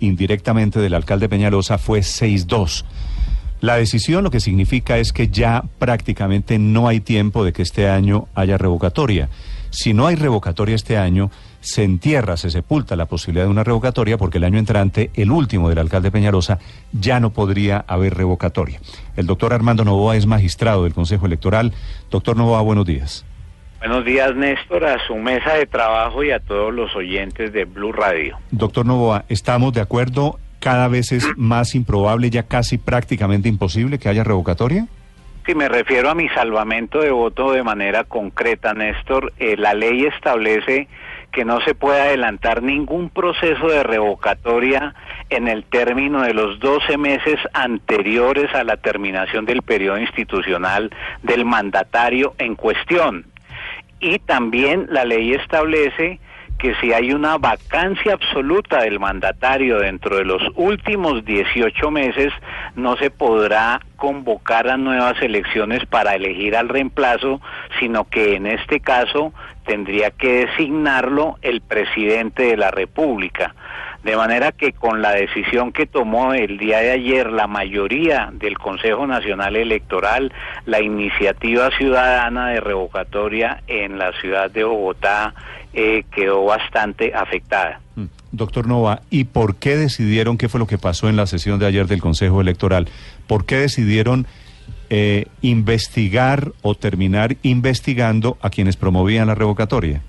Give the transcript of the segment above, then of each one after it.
indirectamente del alcalde Peñalosa fue 6-2. La decisión lo que significa es que ya prácticamente no hay tiempo de que este año haya revocatoria. Si no hay revocatoria este año, se entierra, se sepulta la posibilidad de una revocatoria porque el año entrante, el último del alcalde Peñalosa, ya no podría haber revocatoria. El doctor Armando Novoa es magistrado del Consejo Electoral. Doctor Novoa, buenos días. Buenos días, Néstor, a su mesa de trabajo y a todos los oyentes de Blue Radio. Doctor Novoa, ¿estamos de acuerdo? ¿Cada vez es más improbable, ya casi prácticamente imposible que haya revocatoria? Si me refiero a mi salvamento de voto de manera concreta, Néstor, eh, la ley establece que no se puede adelantar ningún proceso de revocatoria en el término de los 12 meses anteriores a la terminación del periodo institucional del mandatario en cuestión y también la ley establece que si hay una vacancia absoluta del mandatario dentro de los últimos 18 meses, no se podrá convocar a nuevas elecciones para elegir al reemplazo, sino que en este caso tendría que designarlo el presidente de la República. De manera que con la decisión que tomó el día de ayer la mayoría del Consejo Nacional Electoral, la iniciativa ciudadana de revocatoria en la ciudad de Bogotá eh, quedó bastante afectada. Mm. Doctor Nova, ¿y por qué decidieron, qué fue lo que pasó en la sesión de ayer del Consejo Electoral? ¿Por qué decidieron eh, investigar o terminar investigando a quienes promovían la revocatoria?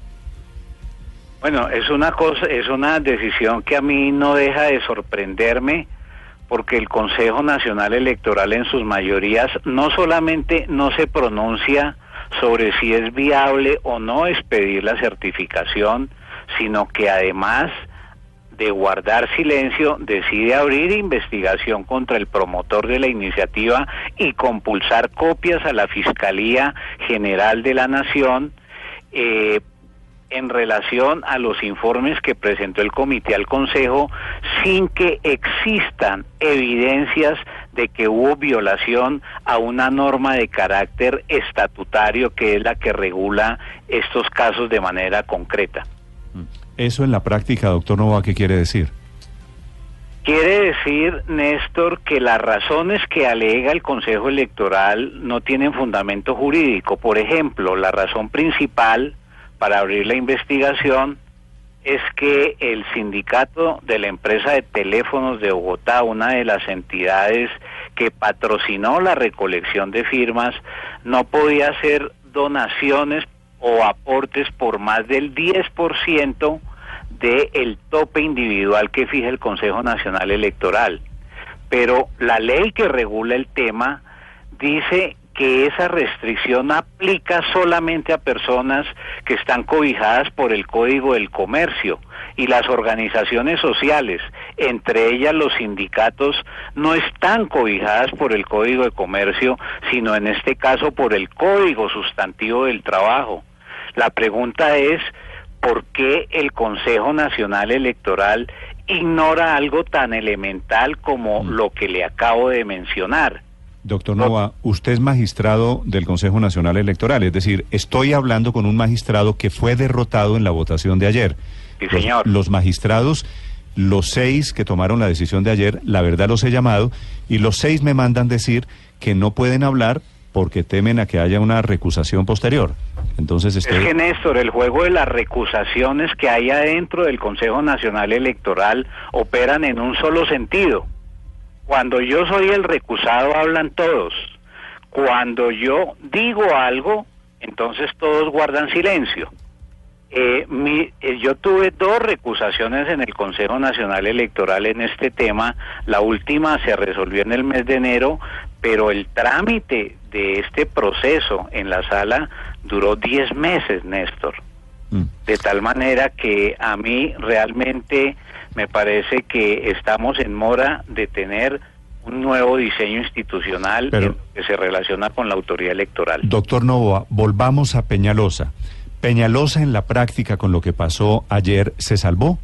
Bueno, es una cosa, es una decisión que a mí no deja de sorprenderme porque el Consejo Nacional Electoral en sus mayorías no solamente no se pronuncia sobre si es viable o no expedir la certificación, sino que además de guardar silencio, decide abrir investigación contra el promotor de la iniciativa y compulsar copias a la Fiscalía General de la Nación eh, en relación a los informes que presentó el comité al Consejo sin que existan evidencias de que hubo violación a una norma de carácter estatutario que es la que regula estos casos de manera concreta. Eso en la práctica, doctor Nova, ¿qué quiere decir? Quiere decir, Néstor, que las razones que alega el Consejo Electoral no tienen fundamento jurídico. Por ejemplo, la razón principal para abrir la investigación es que el sindicato de la empresa de teléfonos de Bogotá, una de las entidades que patrocinó la recolección de firmas, no podía hacer donaciones o aportes por más del 10% del el tope individual que fija el Consejo Nacional Electoral. Pero la ley que regula el tema dice que esa restricción aplica solamente a personas que están cobijadas por el Código del Comercio y las organizaciones sociales, entre ellas los sindicatos, no están cobijadas por el Código de Comercio, sino en este caso por el Código Sustantivo del Trabajo. La pregunta es, ¿por qué el Consejo Nacional Electoral ignora algo tan elemental como mm. lo que le acabo de mencionar? Doctor Nova, usted es magistrado del Consejo Nacional Electoral, es decir, estoy hablando con un magistrado que fue derrotado en la votación de ayer. Sí, señor. Los, magistrados, los seis que tomaron la decisión de ayer, la verdad los he llamado, y los seis me mandan decir que no pueden hablar porque temen a que haya una recusación posterior. Entonces, este... Es que, Néstor, el juego de las recusaciones que hay adentro del Consejo Nacional Electoral operan en un solo sentido cuando yo soy el recusado hablan todos. Cuando yo digo algo, entonces todos guardan silencio. Eh, eh, yo tuve dos recusaciones en el Consejo Nacional Electoral en este tema. La última se resolvió en el mes de enero, pero el trámite de este proceso en la sala duró 10 meses, Néstor. De tal manera que a mí realmente me parece que estamos en mora de tener un nuevo diseño institucional Pero- que se relaciona con la autoridad electoral. Doctor Novoa, volvamos a Peñalosa. Peñalosa en la práctica con lo que pasó ayer se salvó.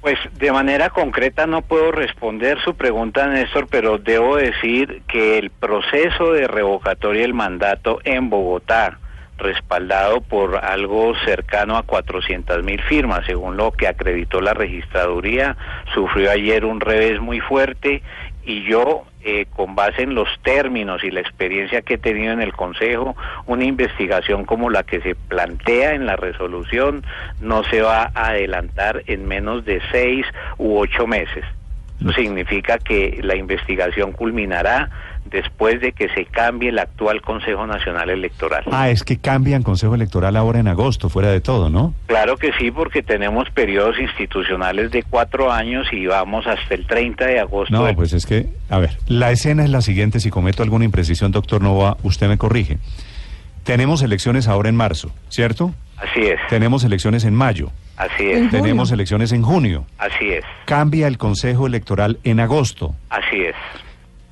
Pues de manera concreta no puedo responder su pregunta, Néstor, pero debo decir que el proceso de revocatoria del mandato en Bogotá, respaldado por algo cercano a 400 mil firmas, según lo que acreditó la registraduría, sufrió ayer un revés muy fuerte y yo, eh, con base en los términos y la experiencia que he tenido en el Consejo, una investigación como la que se plantea en la resolución no se va a adelantar en menos de seis u ocho meses. Eso significa que la investigación culminará después de que se cambie el actual Consejo Nacional Electoral. Ah, es que cambian Consejo Electoral ahora en agosto, fuera de todo, ¿no? Claro que sí, porque tenemos periodos institucionales de cuatro años y vamos hasta el 30 de agosto. No, del- pues es que, a ver, la escena es la siguiente, si cometo alguna imprecisión, doctor Novoa, usted me corrige. Tenemos elecciones ahora en marzo, ¿cierto? Así es, Tenemos elecciones en mayo, así es, tenemos elecciones en junio, así es, cambia el Consejo Electoral en agosto así es.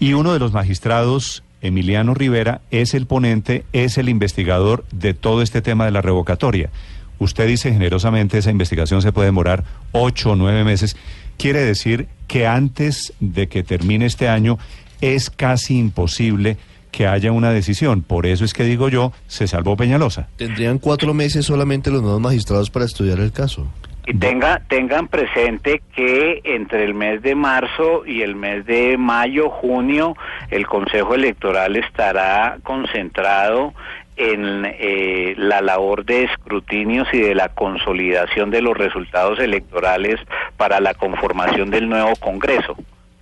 Y uno de los magistrados, Emiliano Rivera, es el ponente, es el investigador de todo este tema de la revocatoria. Usted dice generosamente esa investigación se puede demorar ocho o nueve meses. Quiere decir que antes de que termine este año es casi imposible que haya una decisión. Por eso es que digo yo, se salvó Peñalosa. Tendrían cuatro meses solamente los nuevos magistrados para estudiar el caso. Y tenga, tengan presente que entre el mes de marzo y el mes de mayo, junio, el Consejo Electoral estará concentrado en eh, la labor de escrutinios y de la consolidación de los resultados electorales para la conformación del nuevo Congreso.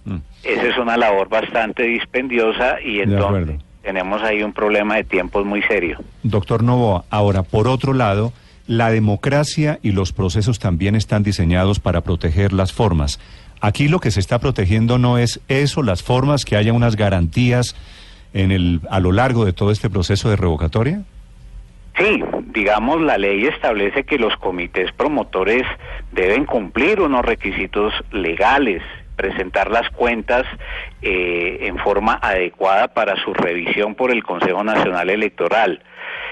Mm. Esa es una labor bastante dispendiosa y entonces tenemos ahí un problema de tiempos muy serio. Doctor Novoa, ahora, por otro lado, la democracia y los procesos también están diseñados para proteger las formas. Aquí lo que se está protegiendo no es eso, las formas, que haya unas garantías en el, a lo largo de todo este proceso de revocatoria. Sí, digamos, la ley establece que los comités promotores deben cumplir unos requisitos legales, presentar las cuentas eh, en forma adecuada para su revisión por el Consejo Nacional Electoral.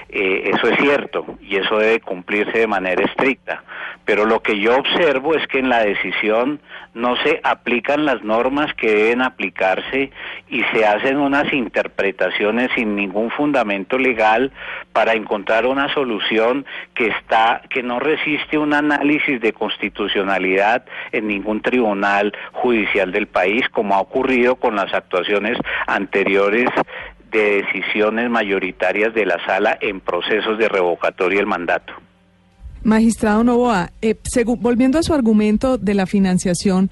Eh, eso es cierto y eso debe cumplirse de manera estricta. Pero lo que yo observo es que en la decisión no se aplican las normas que deben aplicarse y se hacen unas interpretaciones sin ningún fundamento legal para encontrar una solución que está que no resiste un análisis de constitucionalidad en ningún tribunal judicial del país como ha ocurrido con las actuaciones anteriores de decisiones mayoritarias de la sala en procesos de revocatoria del mandato. Magistrado Novoa, eh, volviendo a su argumento de la financiación,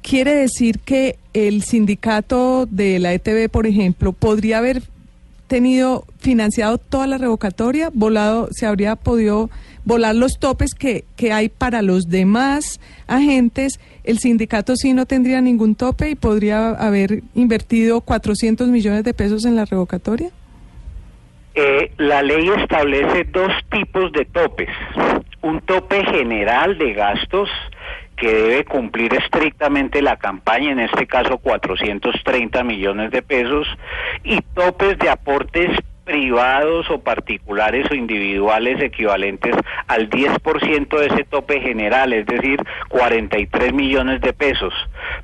¿quiere decir que el sindicato de la ETB, por ejemplo, podría haber tenido financiado toda la revocatoria, volado, se habría podido volar los topes que, que hay para los demás agentes, el sindicato sí no tendría ningún tope y podría haber invertido 400 millones de pesos en la revocatoria? Eh, la ley establece dos tipos de topes. Un tope general de gastos que debe cumplir estrictamente la campaña, en este caso 430 millones de pesos, y topes de aportes privados o particulares o individuales equivalentes al 10% de ese tope general, es decir, 43 millones de pesos.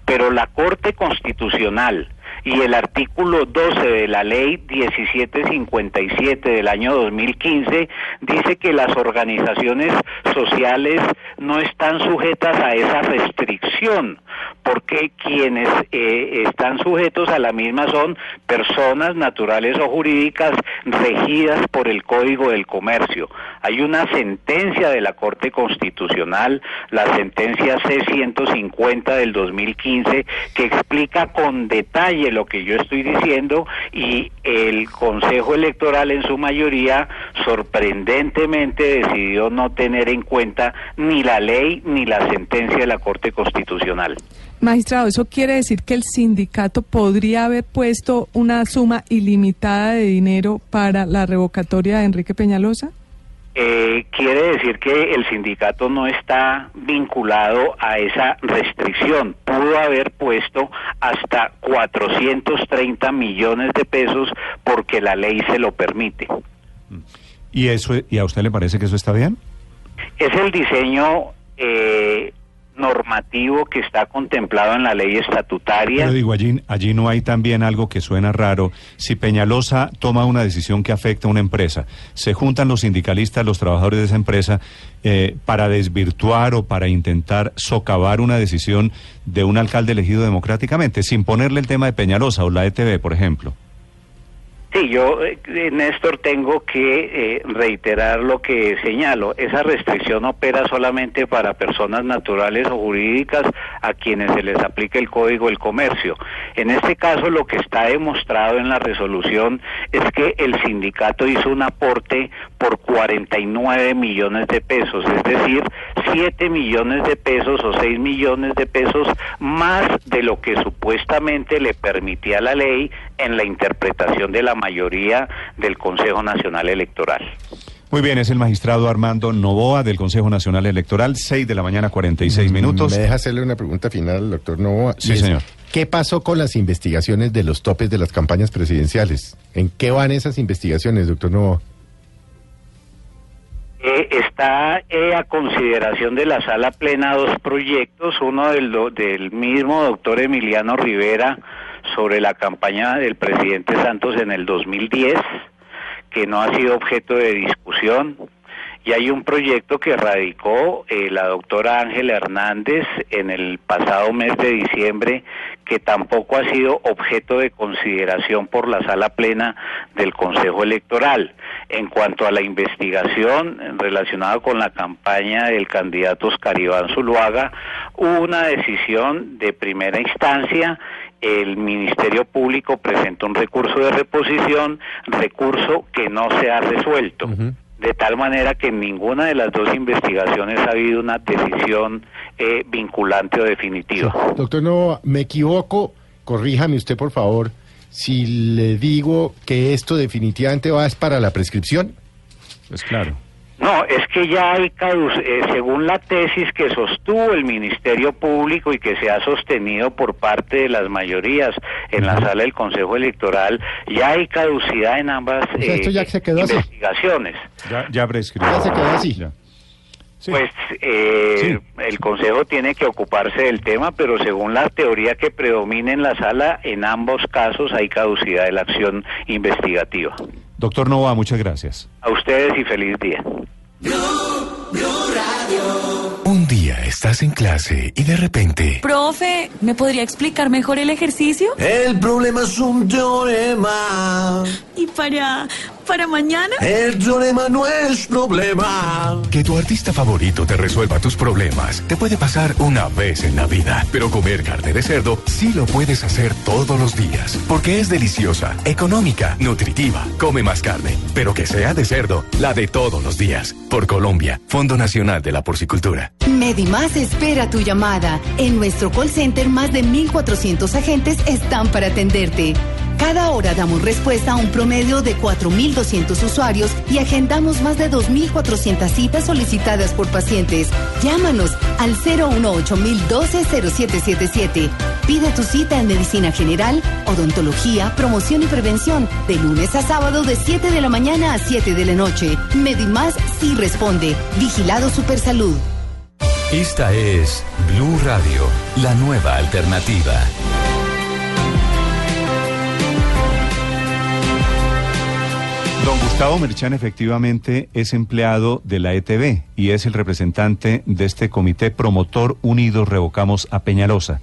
Pero la Corte Constitucional y el artículo 12 de la ley 1757 del año 2015 dice que las organizaciones sociales no están sujetas a esa restricción porque quienes eh, están sujetos a la misma son personas naturales o jurídicas regidas por el Código del Comercio. Hay una sentencia de la Corte Constitucional, la sentencia C-150 del 2015, que explica con detalle lo que yo estoy diciendo y el Consejo Electoral en su mayoría sorprendentemente decidió no tener en cuenta ni la ley ni la sentencia de la Corte Constitucional. Magistrado, ¿eso quiere decir que el sindicato podría haber puesto una suma ilimitada de dinero para la revocatoria de Enrique Peñalosa? Eh, quiere decir que el sindicato no está vinculado a esa restricción. Pudo haber puesto hasta 430 millones de pesos porque la ley se lo permite. ¿Y, eso, ¿Y a usted le parece que eso está bien? Es el diseño eh, normativo que está contemplado en la ley estatutaria. Pero digo, allí, allí no hay también algo que suena raro. Si Peñalosa toma una decisión que afecta a una empresa, se juntan los sindicalistas, los trabajadores de esa empresa, eh, para desvirtuar o para intentar socavar una decisión de un alcalde elegido democráticamente, sin ponerle el tema de Peñalosa o la ETV, por ejemplo. Sí, yo, eh, Néstor, tengo que eh, reiterar lo que señalo. Esa restricción opera solamente para personas naturales o jurídicas a quienes se les aplique el Código del Comercio. En este caso, lo que está demostrado en la resolución es que el sindicato hizo un aporte por 49 millones de pesos, es decir, 7 millones de pesos o 6 millones de pesos más de lo que supuestamente le permitía la ley en la interpretación de la mayoría del Consejo Nacional Electoral. Muy bien, es el magistrado Armando Novoa del Consejo Nacional Electoral, 6 de la mañana, 46 minutos. ¿Me deja hacerle una pregunta final, doctor Novoa? Sí, es, señor. ¿Qué pasó con las investigaciones de los topes de las campañas presidenciales? ¿En qué van esas investigaciones, doctor Novoa? Eh, está eh, a consideración de la sala plena dos proyectos, uno del, del mismo doctor Emiliano Rivera sobre la campaña del presidente Santos en el 2010, que no ha sido objeto de discusión, y hay un proyecto que radicó eh, la doctora Ángela Hernández en el pasado mes de diciembre, que tampoco ha sido objeto de consideración por la sala plena del Consejo Electoral. En cuanto a la investigación relacionada con la campaña del candidato Oscar Iván Zuluaga, hubo una decisión de primera instancia. El Ministerio Público presentó un recurso de reposición, recurso que no se ha resuelto. De tal manera que en ninguna de las dos investigaciones ha habido una decisión eh, vinculante o definitiva. Doctor Novoa, me equivoco, corríjame usted por favor, si le digo que esto definitivamente va es para la prescripción. Pues claro. No, es que ya hay, caduc- eh, según la tesis que sostuvo el Ministerio Público y que se ha sostenido por parte de las mayorías en la sala del Consejo Electoral, ya hay caducidad en ambas O sea, esto eh, ya se quedó así. investigaciones. Ya, ya prescribió. Ya se quedó así. Ya. Sí. Pues eh, Sí. el Consejo tiene que ocuparse del tema, pero según la teoría que predomina en la sala, en ambos casos hay caducidad de la acción investigativa. Doctor Novoa, muchas gracias. A ustedes y feliz día. Un día estás en clase y de repente... Profe, ¿me podría explicar mejor el ejercicio? El problema es un teorema. ¿Y para, para mañana? El teorema no es problema. Que tu artista favorito te resuelva tus problemas te puede pasar una vez en la vida, pero comer carne de cerdo sí lo puedes hacer todos los días, porque es deliciosa, económica, nutritiva. Come más carne, pero que sea de cerdo, la de todos los días. Por Colombia, Fondo Nacional de la Porcicultura. Medimás espera tu llamada. En nuestro call center más de 1.400 agentes están para atenderte. Cada hora damos respuesta a un promedio de 4.200 usuarios y agendamos más de 2.400 citas solicitadas por pacientes. Llámanos al 018-012-0777. Pide tu cita en medicina general, odontología, promoción y prevención, de lunes a sábado de 7 de la mañana a 7 de la noche. Medimás sí responde. Vigilado Supersalud. Esta es Blue Radio, la nueva alternativa. Don Gustavo Merchan efectivamente es empleado de la ETV y es el representante de este comité promotor Unidos Revocamos a Peñalosa.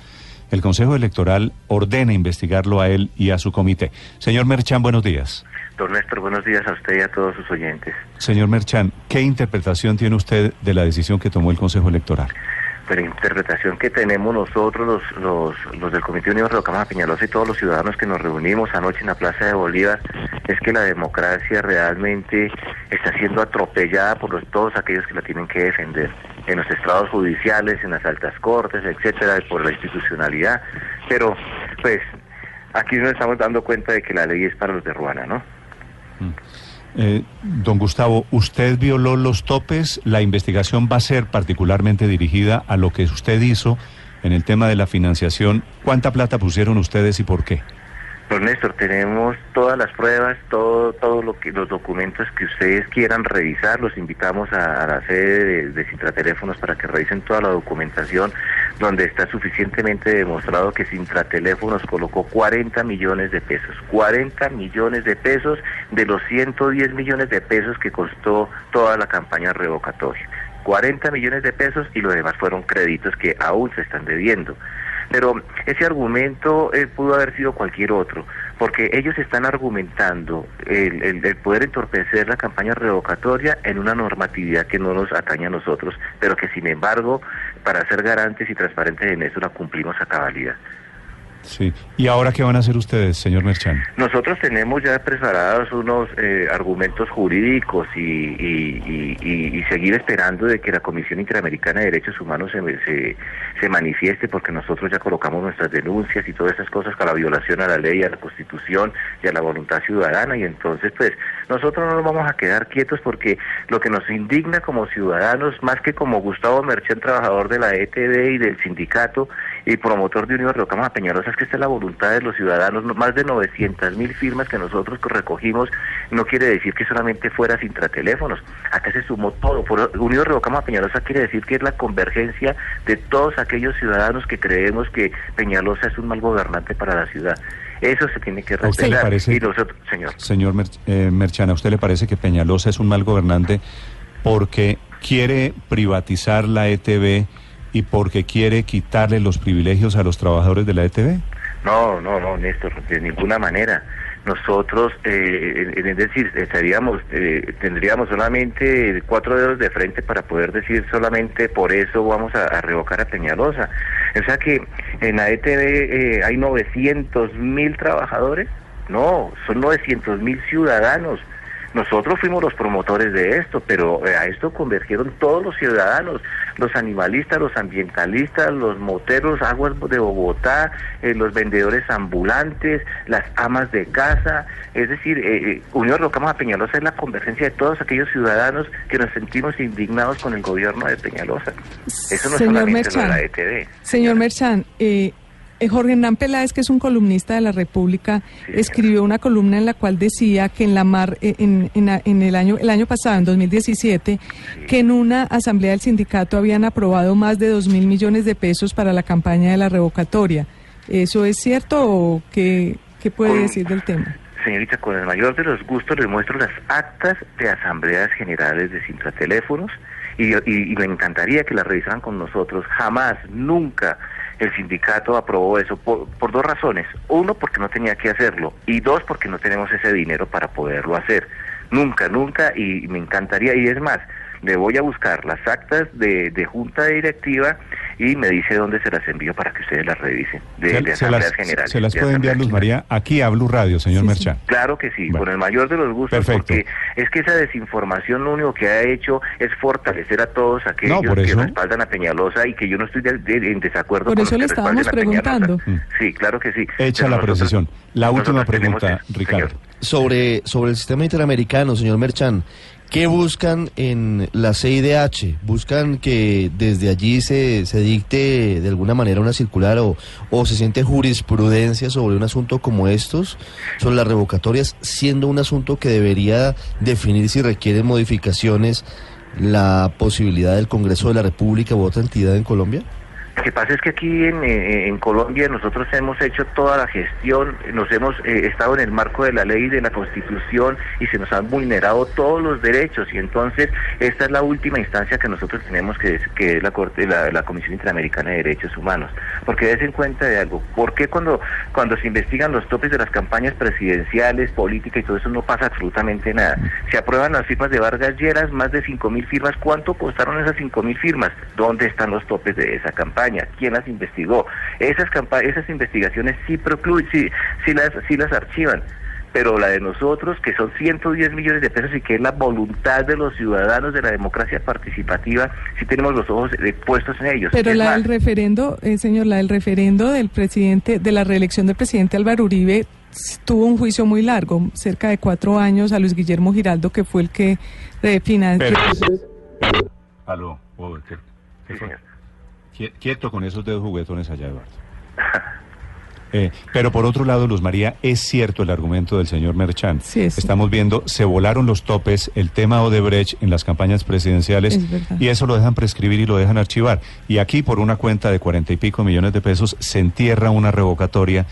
El Consejo Electoral ordena investigarlo a él y a su comité. Señor Merchan, buenos días. Don Néstor, buenos días a usted y a todos sus oyentes. Señor Merchan, ¿qué interpretación tiene usted de la decisión que tomó el Consejo Electoral? Pero interpretación que tenemos nosotros, los, los, los del Comité Unidos Revocamos a Peñalosa y todos los ciudadanos que nos reunimos anoche en la Plaza de Bolívar, es que la democracia realmente está siendo atropellada por los- todos aquellos que la tienen que defender, en los estrados judiciales, en las altas cortes, etcétera, por la institucionalidad. Pero, pues, aquí nos estamos dando cuenta de que la ley es para los de Ruana, ¿no? Eh, don Gustavo, ¿usted violó los topes? La investigación va a ser particularmente dirigida a lo que usted hizo en el tema de la financiación. ¿Cuánta plata pusieron ustedes y por qué? Don Néstor, tenemos todas las pruebas, todo, los documentos que ustedes quieran revisar, los invitamos a, la sede de, de para que revisen toda la documentación donde está suficientemente demostrado que Sintrateléfonos colocó 40 millones de pesos, 40 millones de pesos de los 110 millones de pesos que costó toda la campaña revocatoria. 40 millones de pesos y lo demás fueron créditos que aún se están debiendo. Pero ese argumento eh, pudo haber sido cualquier otro, porque ellos están argumentando el, el- el poder entorpecer la campaña revocatoria en una normatividad que no nos atañe a nosotros, pero que sin embargo, para ser garantes y transparentes en eso, la cumplimos a cabalidad. Sí. ¿Y ahora qué van a hacer ustedes, señor Merchan? Nosotros tenemos ya preparados unos eh, argumentos jurídicos y, y- y- y- y seguir esperando de que la Comisión Interamericana de Derechos Humanos se, se, se manifieste porque nosotros ya colocamos nuestras denuncias y todas esas cosas para la violación a la ley, a la Constitución y a la voluntad ciudadana. Y entonces pues nosotros no nos vamos a quedar quietos porque lo que nos indigna como ciudadanos, más que como Gustavo Merchán, trabajador de la ETB y del sindicato y promotor de Unión Rocama Peñalosa, es que esta es la voluntad de los ciudadanos, no- más de 900 mil firmas que nosotros recogimos, no quiere decir que solamente fuera sin teléfonos, acá se sumó todo, por Unión Rocama Peñalosa quiere decir que es la convergencia de todos aquellos ciudadanos que creemos que Peñalosa es un mal gobernante para la ciudad. Eso se tiene que ¿A usted le respetar. parece- Y nosotros, señor. Señor Mer- eh, Merchan, ¿a usted le parece que Peñalosa es un mal gobernante porque quiere privatizar la ETB y porque quiere quitarle los privilegios a los trabajadores de la E ETB? No, no, no, Néstor, de ninguna manera. Nosotros, eh, es decir, estaríamos, eh, tendríamos solamente cuatro dedos de frente para poder decir solamente por eso vamos a, a revocar a Peñalosa. O sea que en la ETV eh, hay 900 mil trabajadores. No, son 900 mil ciudadanos. Nosotros fuimos los promotores de esto, pero eh, a esto convergieron todos los ciudadanos, los animalistas, los ambientalistas, los moteros, aguas de Bogotá, eh, los vendedores ambulantes, las amas de casa, es decir, eh, eh, Unión Rocama Peñalosa es la convergencia de todos aquellos ciudadanos que nos sentimos indignados con el gobierno de Peñalosa. Eso no es solamente lo de la Merchan. ETV. Señor Merchan, eh, Jorge Hernán Peláez, que es un columnista de la República, escribió una columna en la cual decía que en la mar, eh, en, en en el año el año pasado, en 2017, que en una asamblea del sindicato habían aprobado más de dos mil millones de pesos para la campaña de la revocatoria. ¿Eso es cierto o qué, qué puede Con- decir del tema? Señorita, con el mayor de los gustos les muestro las actas de asambleas generales de Sintrateléfonos y, y, y me encantaría que las revisaran con nosotros. Jamás, nunca el sindicato aprobó eso por, por dos razones. Uno, porque no tenía que hacerlo y dos, porque no tenemos ese dinero para poderlo hacer. Nunca, nunca y me encantaría y es más, le voy a buscar las actas de, de junta directiva y me dice dónde se las envío para que ustedes las revisen de, Se, de se las, generales. se las de puede enviar Luz María aquí a Blue Radio, señor Merchan. Claro que sí, Bueno. con el mayor de los gustos, Perfecto. porque es que esa desinformación lo único que ha hecho es fortalecer a todos aquellos por que respaldan a Peñalosa y que yo no estoy de- de- en desacuerdo Por con eso le que estábamos preguntando. Peñalosa. Sí, claro que sí. Hecha Pero la nosotros- precisión. La última tenemos pregunta, Ricardo. señor. Sobre, sobre el sistema interamericano, señor Merchan, ¿qué buscan en la CIDH? ¿Buscan que desde allí se, se dicte de alguna manera una circular o, o se siente jurisprudencia sobre un asunto como estos, sobre las revocatorias, siendo un asunto que debería definir si requieren modificaciones la posibilidad del Congreso de la República u otra entidad en Colombia? Lo que pasa es que aquí en, eh, en Colombia nosotros hemos hecho toda la gestión, nos hemos eh, estado en el marco de la ley de la Constitución y se nos han vulnerado todos los derechos y entonces esta es la última instancia que nosotros tenemos que, que es la, Corte, la, Comisión Interamericana de Derechos Humanos. Porque des en cuenta de algo, ¿por qué cuando, cuando se investigan los topes de las campañas presidenciales, políticas y todo eso no pasa absolutamente nada? Se aprueban las firmas de Vargas Lleras, más de cinco mil firmas, ¿cuánto costaron esas cinco mil firmas? ¿Dónde están los topes de esa campaña? ¿Quién las investigó? Esas campa esas investigaciones sí, sí, sí las, sí las archivan. Pero la de nosotros, que son 110 millones de pesos y que es la voluntad de los ciudadanos de la democracia participativa, sí tenemos los ojos eh, puestos en ellos. Pero Es la más, del referendo, eh, señor, la del referendo del presidente, de la reelección del presidente Álvaro Uribe, tuvo un juicio muy largo, cerca de cuatro años, a Luis Guillermo Giraldo, que fue el que refinanció. Pero, aló, ¿qué- qué fue? Quie- Quieto con esos dedos juguetones allá, Eduardo. Eh, pero por otro lado, Luz María, es cierto el argumento del señor Merchan. Estamos viendo, se volaron los topes, el tema Odebrecht en las campañas presidenciales Es y eso lo dejan prescribir y lo dejan archivar. Y aquí, por una cuenta de cuarenta y pico millones de pesos, se entierra una revocatoria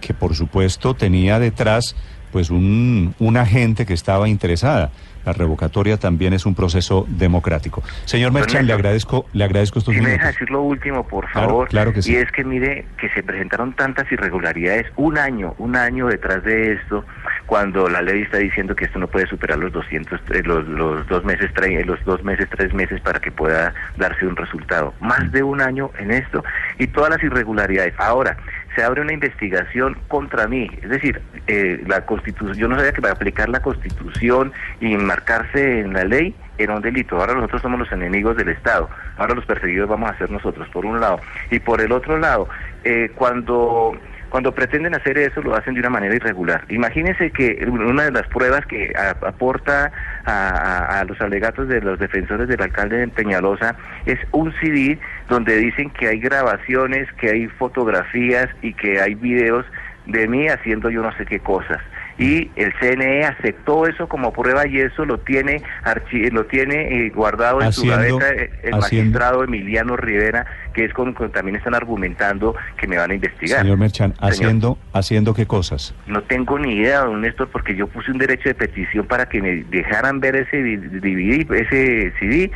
que, por supuesto, tenía detrás pues un, una gente que estaba interesada. La revocatoria también es un proceso democrático. Señor Merchan, le agradezco, le agradezco estos Si me deja minutos. decir lo último, por Claro, favor. claro que sí. Y es que mire que se presentaron tantas irregularidades, un año, un año detrás de esto, cuando la ley está diciendo que esto no puede superar los 200, eh, los, los dos meses, tre- los dos meses, tres meses para que pueda darse un resultado. Más de un año en esto y todas las irregularidades. Ahora, se abre una investigación contra mí. Es decir, eh, la constitución, yo no sabía que para aplicar la constitución y marcarse en la ley era un delito. Ahora nosotros somos los enemigos del Estado. Ahora los perseguidos vamos a ser nosotros, por un lado. Y por el otro lado, eh, cuando cuando pretenden hacer eso lo hacen de una manera irregular. Imagínense que una de las pruebas que aporta a, a- a los alegatos de los defensores del alcalde de Peñalosa es un CD donde dicen que hay grabaciones, que hay fotografías y que hay videos de mí haciendo yo no sé qué cosas. Y el CNE aceptó eso como prueba y eso lo tiene archi- lo tiene eh, guardado en su gaveta el haciendo- magistrado Emiliano Rivera, que es con, con- también están argumentando que me van a investigar. Señor Merchan, Señor. haciendo, haciendo qué cosas. No tengo ni idea, don Néstor, porque yo puse un derecho de petición para que me dejaran ver ese DVD, ese CD,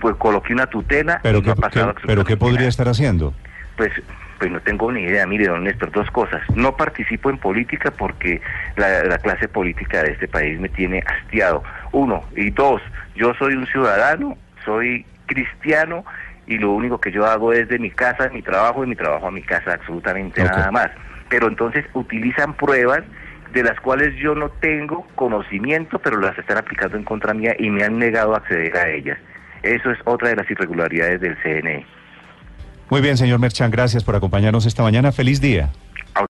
pues coloqué una tutela Pero y no qué, ha pasado qué- pero qué podría estar haciendo. pues pues no tengo ni idea, mire, don Néstor, dos cosas. No participo en política porque la, la clase política de este país me tiene hastiado. Uno. Y dos, yo soy un ciudadano, soy cristiano y lo único que yo hago es de mi casa, mi trabajo, de mi trabajo a mi casa, absolutamente nada más. Pero entonces utilizan pruebas de las cuales yo no tengo conocimiento, pero las están aplicando en contra mía y me han negado a acceder a ellas. Eso es otra de las irregularidades del. CNE. Muy bien, señor Merchan, gracias por acompañarnos esta mañana. Feliz día.